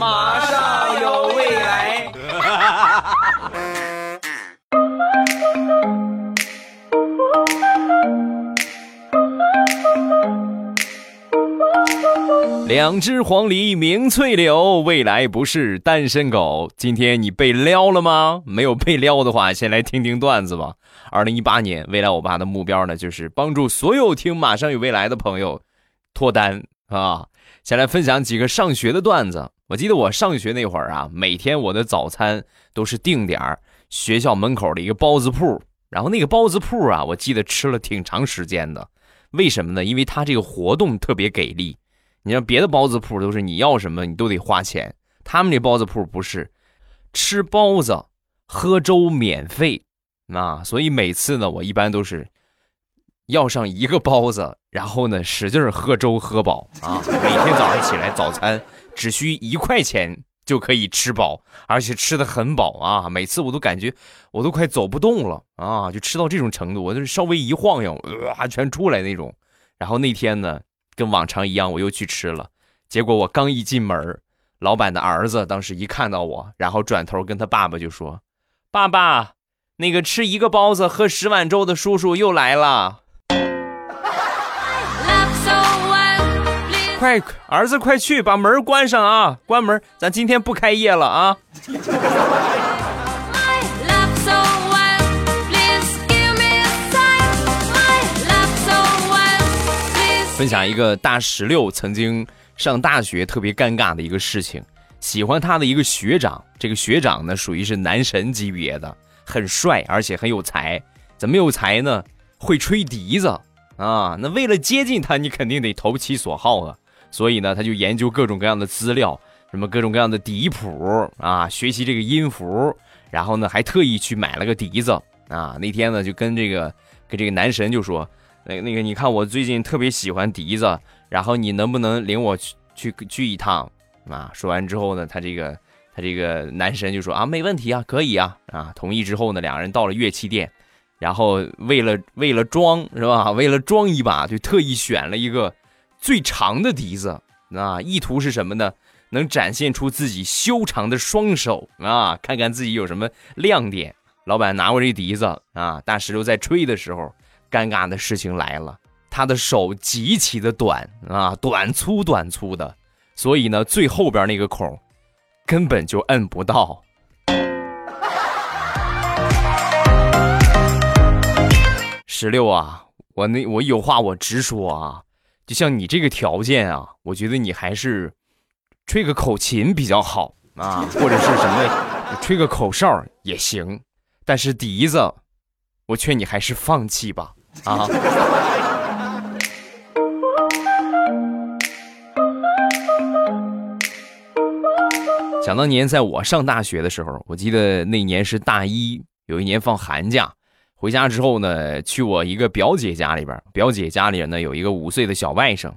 马上有未来。两只黄鹂鸣翠柳，未来不是单身狗。今天你被撩了吗？没有被撩的话，先来听听段子吧。二零一八年，未来我爸的目标呢，就是帮助所有听《马上有未来》的朋友脱单啊。先来分享几个上学的段子。我记得我上学那会儿啊，每天我的早餐都是定点儿学校门口的一个包子铺，然后那个包子铺啊，我记得吃了挺长时间的。为什么呢？因为它这个活动特别给力。你像别的包子铺都是你要什么你都得花钱，他们这包子铺不是，吃包子喝粥免费，啊，所以每次呢我一般都是要上一个包子，然后呢使劲喝粥喝饱啊。每天早上起来早餐只需一块钱就可以吃饱，而且吃的很饱啊。每次我都感觉我都快走不动了啊，就吃到这种程度，我就是稍微一晃悠，哇，全出来那种。然后那天呢。跟往常一样，我又去吃了。结果我刚一进门，老板的儿子当时一看到我，然后转头跟他爸爸就说：“爸爸，那个吃一个包子喝十碗粥的叔叔又来了。”快，儿子快去把门关上啊！关门，咱今天不开业了啊！分享一个大石榴曾经上大学特别尴尬的一个事情，喜欢他的一个学长，这个学长呢属于是男神级别的，很帅而且很有才。怎么有才呢？会吹笛子啊！那为了接近他，你肯定得投其所好啊。所以呢，他就研究各种各样的资料，什么各种各样的笛谱啊，学习这个音符，然后呢还特意去买了个笛子啊。那天呢就跟这个跟这个男神就说。那那个，你看我最近特别喜欢笛子，然后你能不能领我去去去一趟啊？说完之后呢，他这个他这个男神就说啊，没问题啊，可以啊啊！同意之后呢，两人到了乐器店，然后为了为了装是吧？为了装一把，就特意选了一个最长的笛子啊，意图是什么呢？能展现出自己修长的双手啊，看看自己有什么亮点。老板拿过这笛子啊，大石榴在吹的时候。尴尬的事情来了，他的手极其的短啊，短粗短粗的，所以呢，最后边那个孔根本就摁不到。石榴啊，我那我有话我直说啊，就像你这个条件啊，我觉得你还是吹个口琴比较好啊，或者是什么吹个口哨也行，但是笛子，我劝你还是放弃吧。啊！想当年，在我上大学的时候，我记得那年是大一，有一年放寒假，回家之后呢，去我一个表姐家里边。表姐家里呢有一个五岁的小外甥，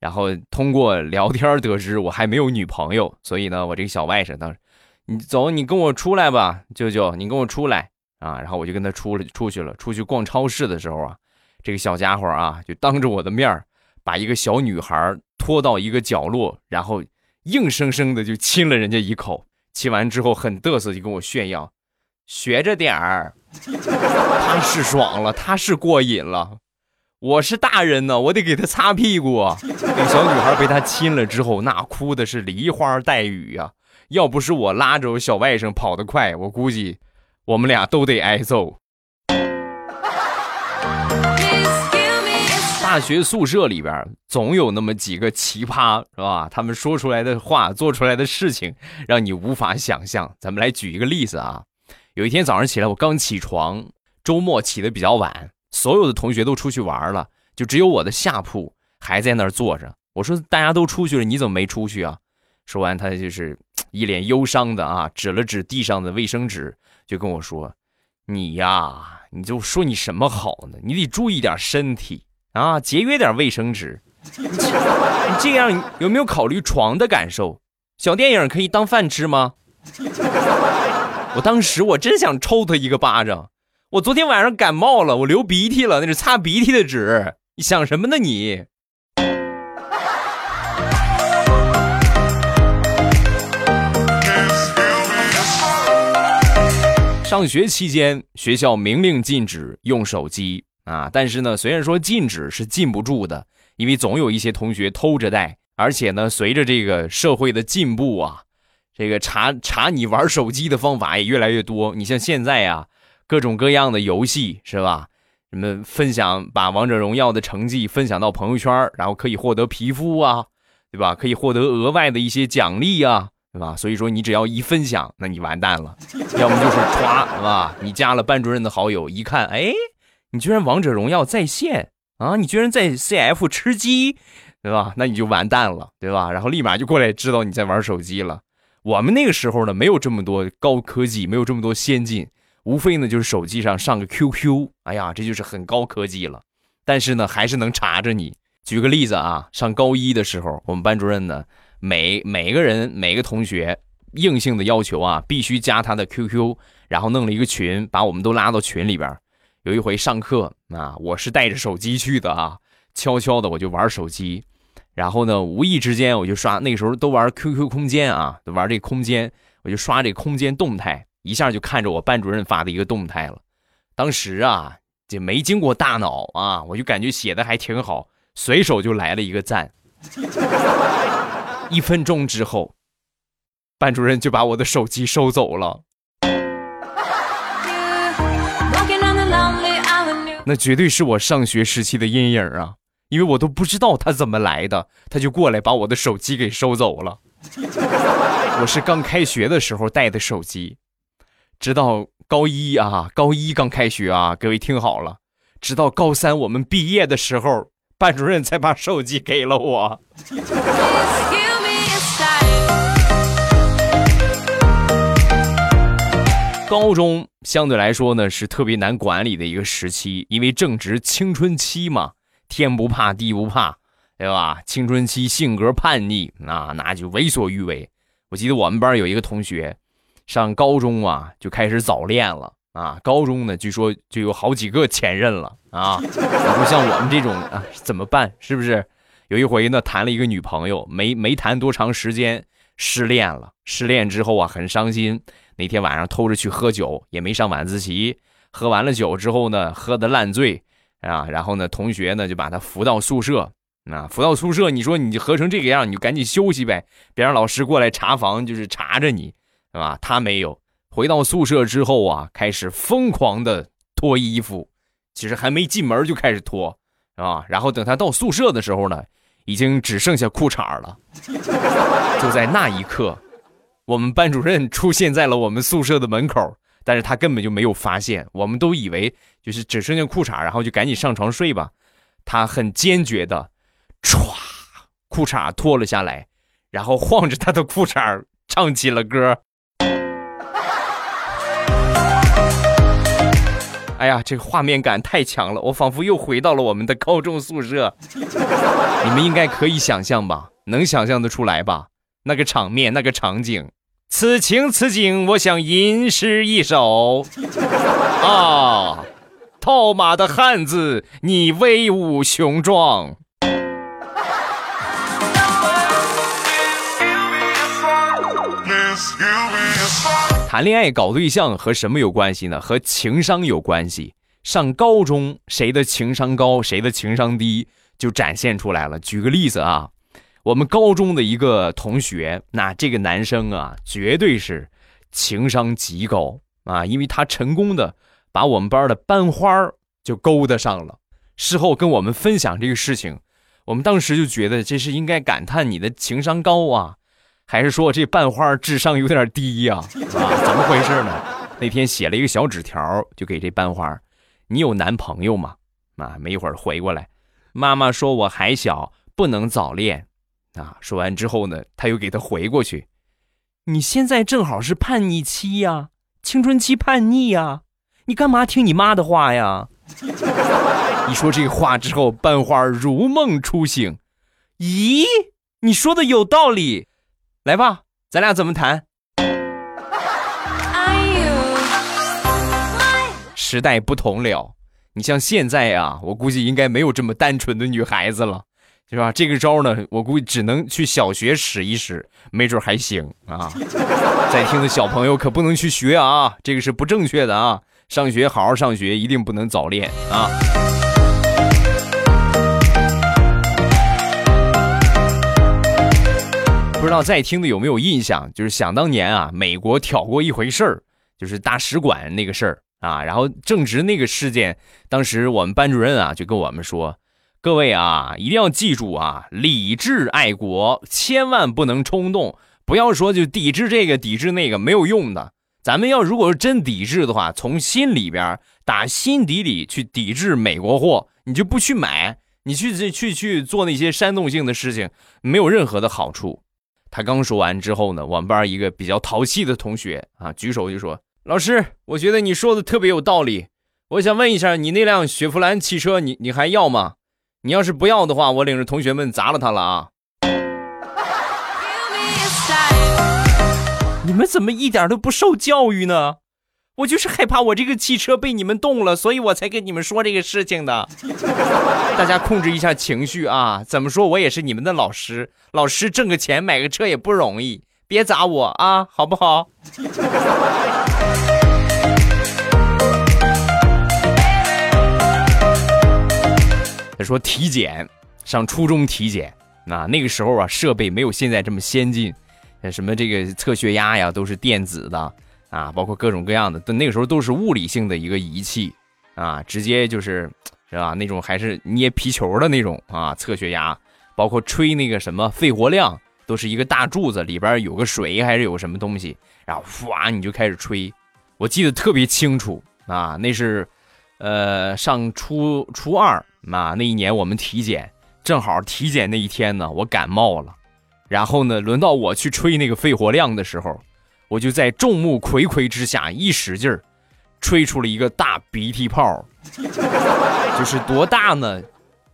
然后通过聊天得知我还没有女朋友，所以呢，我这个小外甥当时，你走，你跟我出来吧，舅舅，你跟我出来。啊，然后我就跟他出了出去了。出去逛超市的时候啊，这个小家伙啊，就当着我的面把一个小女孩拖到一个角落，然后硬生生的就亲了人家一口。亲完之后很嘚瑟，就跟我炫耀，学着点儿。他是爽了，他是过瘾了。我是大人呢，我得给他擦屁股。那小女孩被他亲了之后，那哭的是梨花带雨呀。要不是我拉着我小外甥跑得快，我估计。我们俩都得挨揍。大学宿舍里边总有那么几个奇葩，是吧？他们说出来的话、做出来的事情，让你无法想象。咱们来举一个例子啊。有一天早上起来，我刚起床，周末起的比较晚，所有的同学都出去玩了，就只有我的下铺还在那儿坐着。我说：“大家都出去了，你怎么没出去啊？”说完，他就是一脸忧伤的啊，指了指地上的卫生纸。就跟我说：“你呀，你就说你什么好呢？你得注意点身体啊，节约点卫生纸。你这样有没有考虑床的感受？小电影可以当饭吃吗？” 我当时我真想抽他一个巴掌。我昨天晚上感冒了我流鼻涕了那是擦鼻涕的纸。你想什么呢你？上学期间学校明令禁止用手机。啊但是呢虽然说禁止是禁不住的因为总有一些同学偷着带而且呢随着这个社会的进步啊这个查查你玩手机的方法也越来越多。你像现在啊，各种各样的游戏是吧？什么分享把王者荣耀的成绩分享到朋友圈，然后可以获得皮肤啊，对吧？可以获得额外的一些奖励啊。对吧？所以说你只要一分享，那你完蛋了，要么就是 歘，是吧？你加了班主任的好友，一看，哎，你居然王者荣耀在线啊！你居然在 CF 吃鸡，对吧？那你就完蛋了，对吧？然后立马就过来知道你在玩手机了。我们那个时候呢，没有这么多高科技，没有这么多先进，无非呢就是手机上上个 QQ，哎呀，这就是很高科技了。但是呢，还是能查着你。举个例子啊，上高一的时候，我们班主任呢。每每个人每个同学硬性的要求啊，必须加他的 QQ，然后弄了一个群，把我们都拉到群里边。有一回上课啊，我是带着手机去的啊，悄悄的我就玩手机，然后呢，无意之间我就刷，那个时候都玩 QQ 空间啊，都玩这空间，我就刷这空间动态，一下就看着我班主任发的一个动态了。当时啊，就没经过大脑啊，我就感觉写的还挺好，随手就来了一个赞。一分钟之后，班主任就把我的手机收走了。那绝对是我上学时期的阴影啊！因为我都不知道他怎么来的，他就过来把我的手机给收走了。我是刚开学的时候带的手机，直到高一啊，高一刚开学啊，各位听好了，直到高三我们毕业的时候，班主任才把手机给了我。高中相对来说呢是特别难管理的一个时期，因为正值青春期嘛，天不怕地不怕，对吧？青春期性格叛逆，那那就为所欲为。我记得我们班有一个同学，上高中啊就开始早恋了啊。高中呢，据说就有好几个前任了啊。你说像我们这种啊，怎么办？是不是？有一回呢，谈了一个女朋友，没没谈多长时间，失恋了。失恋之后啊，很伤心。那天晚上偷着去喝酒，也没上晚自习。喝完了酒之后呢，喝的烂醉啊，然后呢，同学呢就把他扶到宿舍。啊，扶到宿舍，你说你喝成这个样，你就赶紧休息呗，别让老师过来查房，就是查着你，是吧？他没有回到宿舍之后啊，开始疯狂的脱衣服，其实还没进门就开始脱，啊，然后等他到宿舍的时候呢，已经只剩下裤衩了。就在那一刻。我们班主任出现在了我们宿舍的门口，但是他根本就没有发现，我们都以为就是只剩下裤衩，然后就赶紧上床睡吧。他很坚决的，歘，裤衩脱了下来，然后晃着他的裤衩唱起了歌。哎呀，这个画面感太强了，我仿佛又回到了我们的高中宿舍。你们应该可以想象吧？能想象得出来吧？那个场面，那个场景，此情此景，我想吟诗一首 啊！套马的汉子，你威武雄壮。谈恋爱搞对象和什么有关系呢？和情商有关系。上高中，谁的情商高，谁的情商低，就展现出来了。举个例子啊。我们高中的一个同学，那这个男生啊，绝对是情商极高啊，因为他成功的把我们班的班花就勾搭上了。事后跟我们分享这个事情，我们当时就觉得这是应该感叹你的情商高啊，还是说这班花智商有点低呀？啊，怎么回事呢？那天写了一个小纸条，就给这班花：“你有男朋友吗？”啊，没一会儿回过来，妈妈说我还小，不能早恋。啊！说完之后呢，他又给他回过去：“你现在正好是叛逆期呀，青春期叛逆呀，你干嘛听你妈的话呀？” 一说这话之后，班花如梦初醒：“咦，你说的有道理，来吧，咱俩怎么谈？”时代不同了，你像现在啊，我估计应该没有这么单纯的女孩子了。是吧？这个招呢，我估计只能去小学使一使，没准还行啊。在听的小朋友可不能去学啊，这个是不正确的啊。上学好好上学，一定不能早恋啊。不知道在听的有没有印象？就是想当年啊，美国挑过一回事儿，就是大使馆那个事儿啊。然后正值那个事件，当时我们班主任啊就跟我们说。各位啊，一定要记住啊，理智爱国，千万不能冲动。不要说就抵制这个，抵制那个，没有用的。咱们要如果是真抵制的话，从心里边打心底里去抵制美国货，你就不去买，你去去去做那些煽动性的事情，没有任何的好处。他刚说完之后呢，我们班一个比较淘气的同学啊，举手就说：“老师，我觉得你说的特别有道理。我想问一下，你那辆雪佛兰汽车，你你还要吗？”你要是不要的话，我领着同学们砸了他了啊！你们怎么一点都不受教育呢？我就是害怕我这个汽车被你们动了，所以我才跟你们说这个事情的。大家控制一下情绪啊！怎么说我也是你们的老师，老师挣个钱买个车也不容易，别砸我啊，好不好？说体检，上初中体检，那那个时候啊，设备没有现在这么先进，什么这个测血压呀，都是电子的啊，包括各种各样的，那个时候都是物理性的一个仪器啊，直接就是，是吧？那种还是捏皮球的那种啊，测血压，包括吹那个什么肺活量，都是一个大柱子里边有个水还是有什么东西，然后哗你就开始吹，我记得特别清楚啊，那是，呃，上初初二。那那一年我们体检，正好体检那一天呢，我感冒了，然后呢，轮到我去吹那个肺活量的时候，我就在众目睽睽之下一使劲儿，吹出了一个大鼻涕泡，就是多大呢？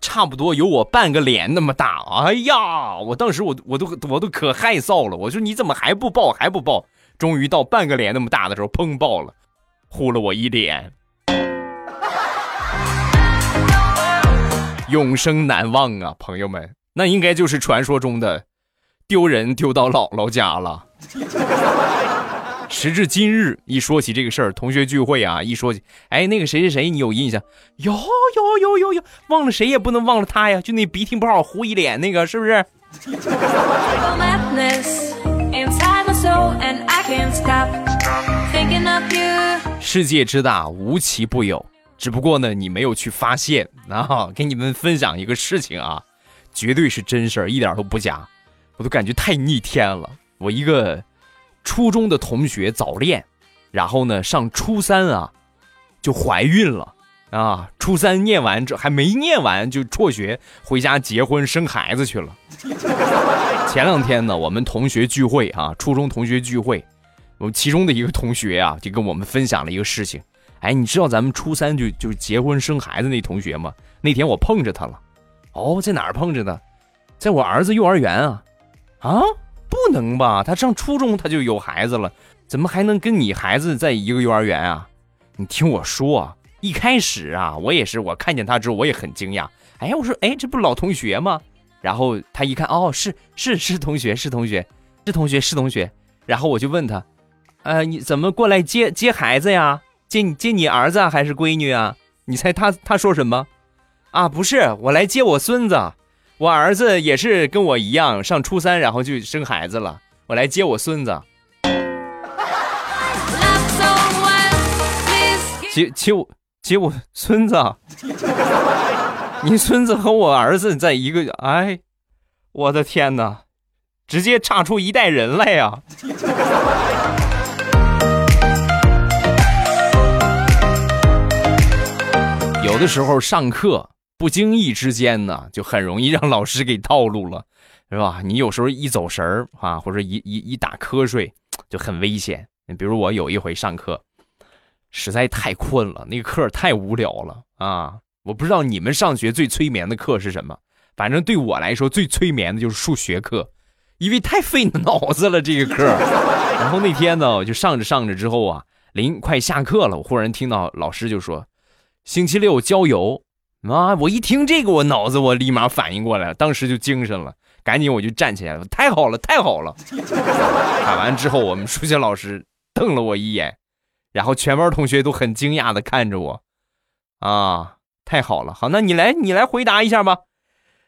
差不多有我半个脸那么大。哎呀，我当时我我都我都可害臊了，我说你怎么还不爆还不爆？终于到半个脸那么大的时候，砰爆了，呼了我一脸。永生难忘啊，朋友们，那应该就是传说中的丢人丢到姥姥家了。时至今日，一说起这个事儿，同学聚会啊，一说起，哎，那个谁谁谁，你有印象？有有有有有，忘了谁也不能忘了他呀，就那鼻涕不好糊一脸那个，是不是？世界之大，无奇不有。只不过呢，你没有去发现啊！给你们分享一个事情啊，绝对是真事儿，一点都不假。我都感觉太逆天了。我一个初中的同学早恋，然后呢，上初三啊就怀孕了啊！初三念完这还没念完就辍学回家结婚生孩子去了。前两天呢，我们同学聚会啊，初中同学聚会，我们其中的一个同学啊，就跟我们分享了一个事情。哎，你知道咱们初三就就结婚生孩子那同学吗？那天我碰着他了。哦，在哪儿碰着的？在我儿子幼儿园啊。啊，不能吧？他上初中他就有孩子了，怎么还能跟你孩子在一个幼儿园啊？你听我说啊，一开始啊，我也是，我看见他之后我也很惊讶。哎，我说，哎，这不老同学吗？然后他一看，哦，是是是同学，是同学，是同学，是同学。然后我就问他，呃，你怎么过来接接孩子呀？接你接你儿子还是闺女啊？你猜他他说什么？啊，不是，我来接我孙子，我儿子也是跟我一样上初三，然后就生孩子了，我来接我孙子。接接我接我孙子，你孙子和我儿子在一个，哎，我的天哪，直接差出一代人来呀！有的时候上课不经意之间呢，就很容易让老师给套路了，是吧？你有时候一走神儿啊，或者一一一打瞌睡，就很危险。你比如我有一回上课，实在太困了，那个课太无聊了啊！我不知道你们上学最催眠的课是什么，反正对我来说最催眠的就是数学课，因为太费脑子了这个课。然后那天呢，我就上着上着之后啊，临快下课了，我忽然听到老师就说。星期六郊游，啊！我一听这个，我脑子我立马反应过来了，当时就精神了，赶紧我就站起来了。太好了，太好了！喊完之后，我们数学老师瞪了我一眼，然后全班同学都很惊讶的看着我。啊，太好了！好，那你来，你来回答一下吧。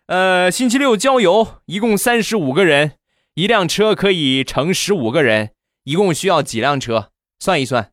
呃，星期六郊游，一共三十五个人，一辆车可以乘十五个人，一共需要几辆车？算一算。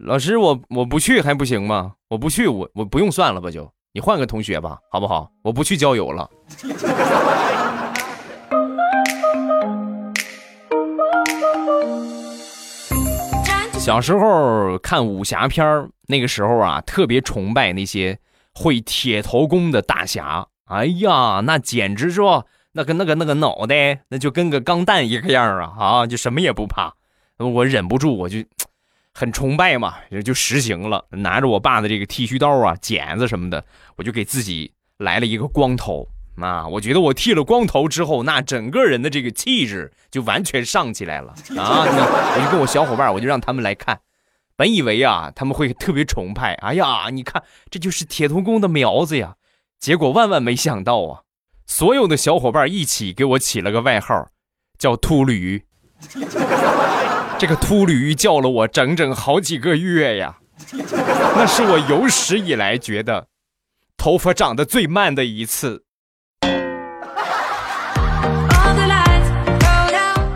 老师，我我不去还不行吗？我不去，我我不用算了吧？就你换个同学吧，好不好？我不去郊游了。小时候看武侠片儿那个时候啊，特别崇拜那些会铁头功的大侠。哎呀，那简直说那个那个那个脑袋，那就跟个钢弹一个样啊！啊，就什么也不怕。我忍不住，我就很崇拜嘛，就实行了，拿着我爸的这个剃须刀啊、剪子什么的，我就给自己来了一个光头啊。我觉得我剃了光头之后，那整个人的这个气质就完全上起来了啊！我就跟我小伙伴，我就让他们来看，本以为啊他们会特别崇拜，哎呀，你看这就是铁头功的苗子呀。结果万万没想到啊，所有的小伙伴一起给我起了个外号，叫秃驴。这个秃驴叫了我整整好几个月呀，那是我有史以来觉得头发长得最慢的一次。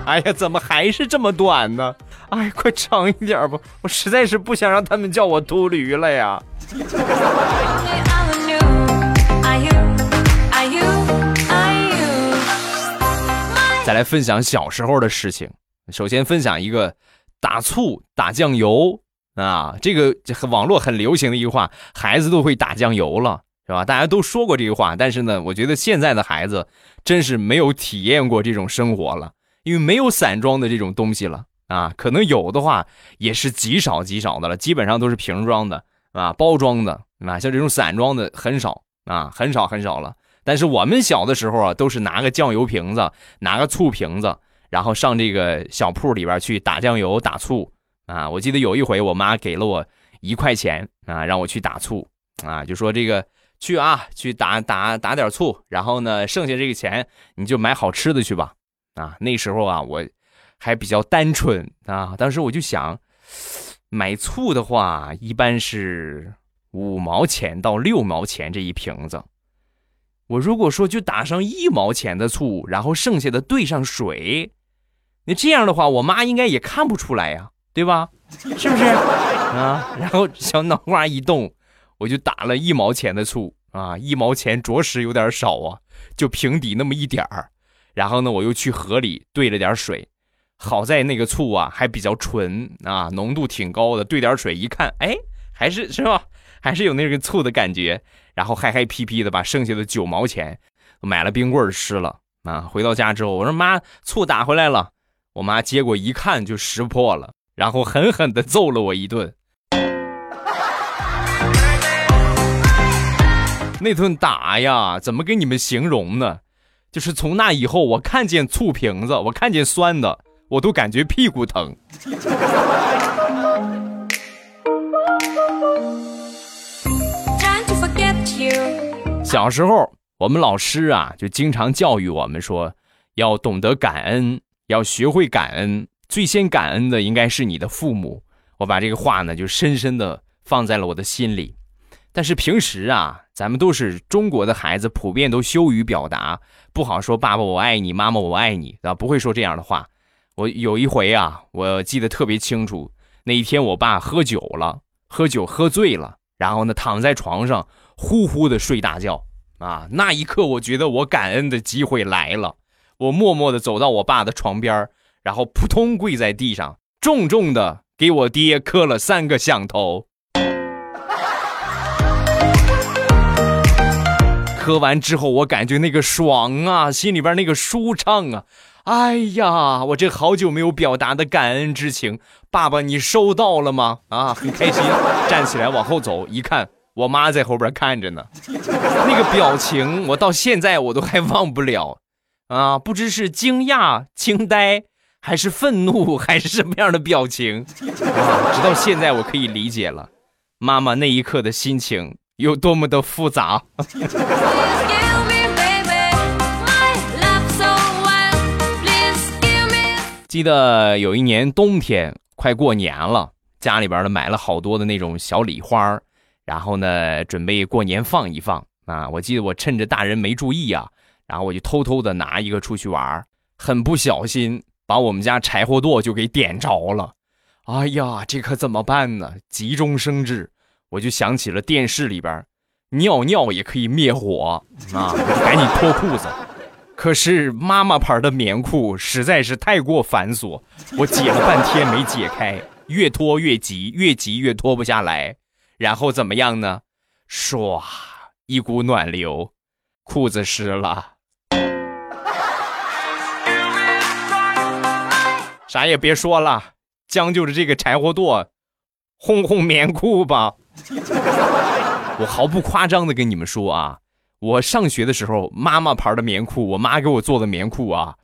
哎呀，怎么还是这么短呢？哎，快长一点吧，我实在是不想让他们叫我秃驴了呀。再来分享小时候的事情。首先分享一个打醋打酱油啊，这个这网络很流行的一句话，孩子都会打酱油了，是吧？大家都说过这句话，但是呢，我觉得现在的孩子真是没有体验过这种生活了，因为没有散装的这种东西了啊，可能有的话也是极少极少的了，基本上都是瓶装的啊，包装的啊，像这种散装的很少啊，很少很少了。但是我们小的时候啊，都是拿个酱油瓶子，拿个醋瓶子。然后上这个小铺里边去打酱油、打醋啊！我记得有一回，我妈给了我一块钱啊，让我去打醋啊，就说这个去啊，去打打打点醋，然后呢，剩下这个钱你就买好吃的去吧啊！那时候啊，我还比较单纯啊，当时我就想，买醋的话一般是五毛钱到六毛钱这一瓶子，我如果说就打上一毛钱的醋，然后剩下的兑上水。那这样的话，我妈应该也看不出来呀，对吧？是不是啊？然后小脑瓜一动，我就打了一毛钱的醋啊，一毛钱着实有点少啊，就平底那么一点儿。然后呢，我又去河里兑了点水，好在那个醋啊还比较纯啊，浓度挺高的。兑点水一看，哎，还是是吧？还是有那个醋的感觉。然后嗨嗨皮皮的把剩下的九毛钱买了冰棍吃了啊。回到家之后，我说妈，醋打回来了。我妈接过一看就识破了，然后狠狠的揍了我一顿。那顿打呀，怎么给你们形容呢？就是从那以后，我看见醋瓶子，我看见酸的，我都感觉屁股疼。小时候，我们老师啊，就经常教育我们说，要懂得感恩。要学会感恩，最先感恩的应该是你的父母。我把这个话呢，就深深的放在了我的心里。但是平时啊，咱们都是中国的孩子，普遍都羞于表达，不好说“爸爸我爱你，妈妈我爱你”，啊，不会说这样的话。我有一回啊，我记得特别清楚，那一天我爸喝酒了，喝酒喝醉了，然后呢躺在床上呼呼的睡大觉啊。那一刻，我觉得我感恩的机会来了。我默默地走到我爸的床边然后扑通跪在地上，重重的给我爹磕了三个响头。磕完之后，我感觉那个爽啊，心里边那个舒畅啊，哎呀，我这好久没有表达的感恩之情，爸爸你收到了吗？啊，很开心，站起来往后走，一看我妈在后边看着呢，那个表情我到现在我都还忘不了。啊，不知是惊讶、惊呆，还是愤怒，还是什么样的表情？直到现在我可以理解了，妈妈那一刻的心情有多么的复杂。记得有一年冬天，快过年了，家里边呢买了好多的那种小礼花然后呢准备过年放一放啊。我记得我趁着大人没注意啊，然后我就偷偷的拿一个出去玩，很不小心。把我们家柴火垛就给点着了，哎呀，这可怎么办呢？急中生智，我就想起了电视里边，尿尿也可以灭火啊！赶紧脱裤子。可是妈妈牌的棉裤实在是太过繁琐，我解了半天没解开，越脱越急，越急越脱不下来。然后怎么样呢？唰，一股暖流，裤子湿了。啥也别说了，将就着这个柴火垛，烘烘棉裤吧。我毫不夸张的跟你们说啊，我上学的时候，妈妈牌的棉裤，我妈给我做的棉裤啊，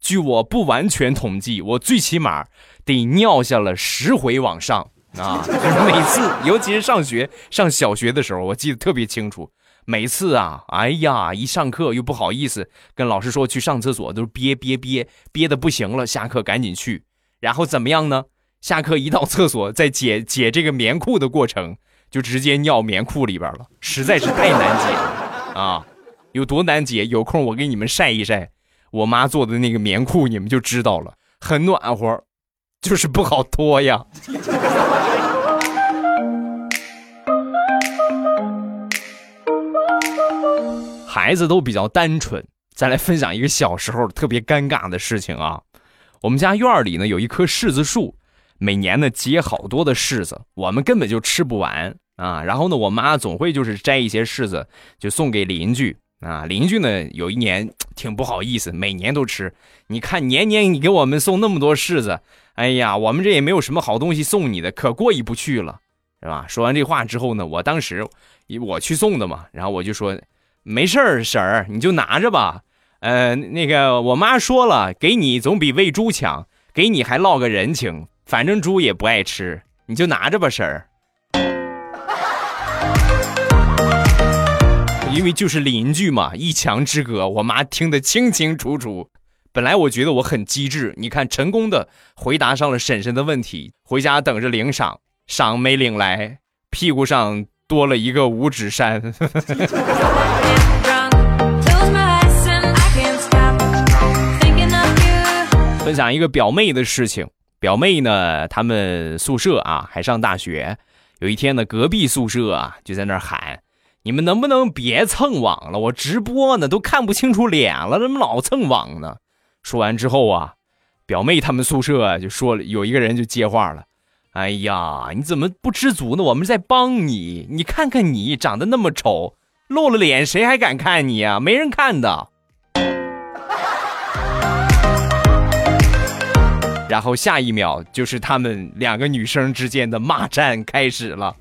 据我不完全统计，我最起码得尿下了十回往上啊。就是每次，尤其是上学上小学的时候，我记得特别清楚。每次啊，哎呀，一上课又不好意思跟老师说去上厕所，都是憋憋憋憋的不行了，下课赶紧去，然后怎么样呢？下课一到厕所，在解解这个棉裤的过程，就直接尿棉裤里边了，实在是太难解了啊！有多难解？有空我给你们晒一晒我妈做的那个棉裤，你们就知道了，很暖和，就是不好脱呀。孩子都比较单纯，再来分享一个小时候特别尴尬的事情啊。我们家院里呢有一棵柿子树，每年呢结好多的柿子，我们根本就吃不完啊。然后呢，我妈总会就是摘一些柿子就送给邻居啊。邻居呢有一年挺不好意思，每年都吃。你看年年你给我们送那么多柿子，哎呀，我们这也没有什么好东西送你的，可过意不去了，是吧？说完这话之后呢，我当时我去送的嘛，然后我就说。没事儿，婶儿，你就拿着吧。呃，那个我妈说了，给你总比喂猪强，给你还落个人情。反正猪也不爱吃，你就拿着吧，婶儿。因为就是邻居嘛，一墙之隔，我妈听得清清楚楚。本来我觉得我很机智，你看，成功的回答上了婶婶的问题，回家等着领赏，赏没领来，屁股上。多了一个五指山。分享一个表妹的事情。表妹呢，他们宿舍啊还上大学。有一天呢，隔壁宿舍啊就在那喊：“你们能不能别蹭网了？我直播呢，都看不清楚脸了，怎么老蹭网呢？”说完之后啊，表妹他们宿舍就说了，有一个人就接话了。哎呀，你怎么不知足呢？我们在帮你，你看看你长得那么丑，露了脸谁还敢看你呀？没人看的。然后下一秒就是他们两个女生之间的骂战开始了。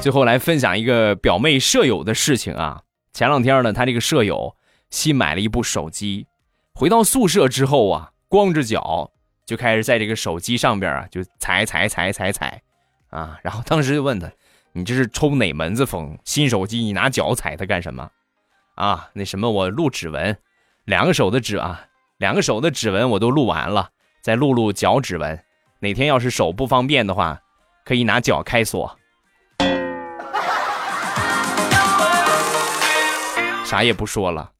最后来分享一个表妹舍友的事情啊，前两天呢，她这个舍友。新买了一部手机，回到宿舍之后啊，光着脚就开始在这个手机上边啊，就踩踩踩踩踩，啊，然后当时就问他，你这是抽哪门子风？新手机你拿脚踩它干什么？啊，那什么，我录指纹，两个手的指啊，两个手的指纹我都录完了，再录录脚指纹。哪天要是手不方便的话，可以拿脚开锁。啥也不说了。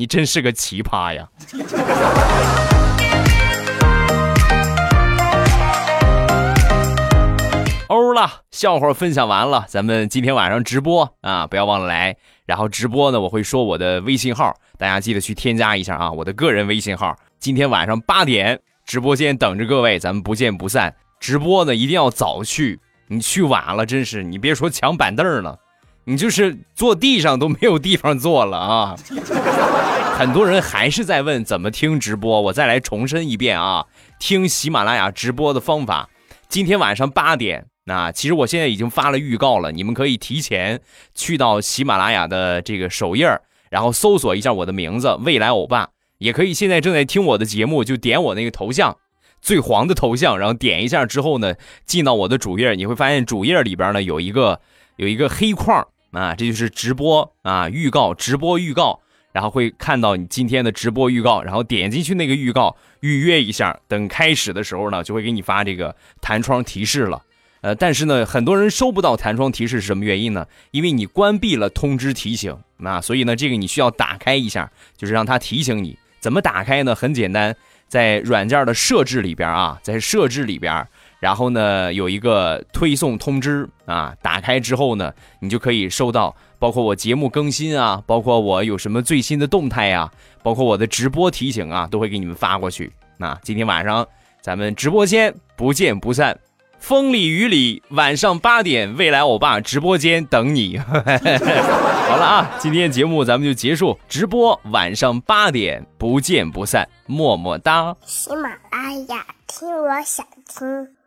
你真是个奇葩呀！欧了，笑话分享完了，咱们今天晚上直播啊，不要忘了来。然后直播呢，我会说我的微信号，大家记得去添加一下啊，我的个人微信号。今天晚上八点，直播间等着各位，咱们不见不散。直播呢，一定要早去，你去晚了，真是你别说抢板凳了。你就是坐地上都没有地方坐了啊！很多人还是在问怎么听直播，我再来重申一遍啊！听喜马拉雅直播的方法，今天晚上八点那其实我现在已经发了预告了，你们可以提前去到喜马拉雅的这个首页然后搜索一下我的名字“未来欧巴”，也可以现在正在听我的节目，就点我那个头像，最黄的头像，然后点一下之后呢，进到我的主页，你会发现主页里边呢有一个有一个黑框啊，这就是直播啊预告，直播预告。然后会看到你今天的直播预告，然后点进去那个预告预约一下，等开始的时候呢，就会给你发这个弹窗提示了。呃，但是呢，很多人收不到弹窗提示是什么原因呢？因为你关闭了通知提醒啊，所以呢，这个你需要打开一下，就是让它提醒你。怎么打开呢？很简单，在软件的设置里边啊，在设置里边。然后呢，有一个推送通知啊，打开之后呢，你就可以收到，包括我节目更新啊，包括我有什么最新的动态呀，包括我的直播提醒啊，都会给你们发过去。那今天晚上咱们直播间不见不散，风里雨里，晚上八点，未来欧巴直播间等你。好了啊，今天节目咱们就结束，直播晚上八点不见不散，么么哒。喜马拉雅，听我想听。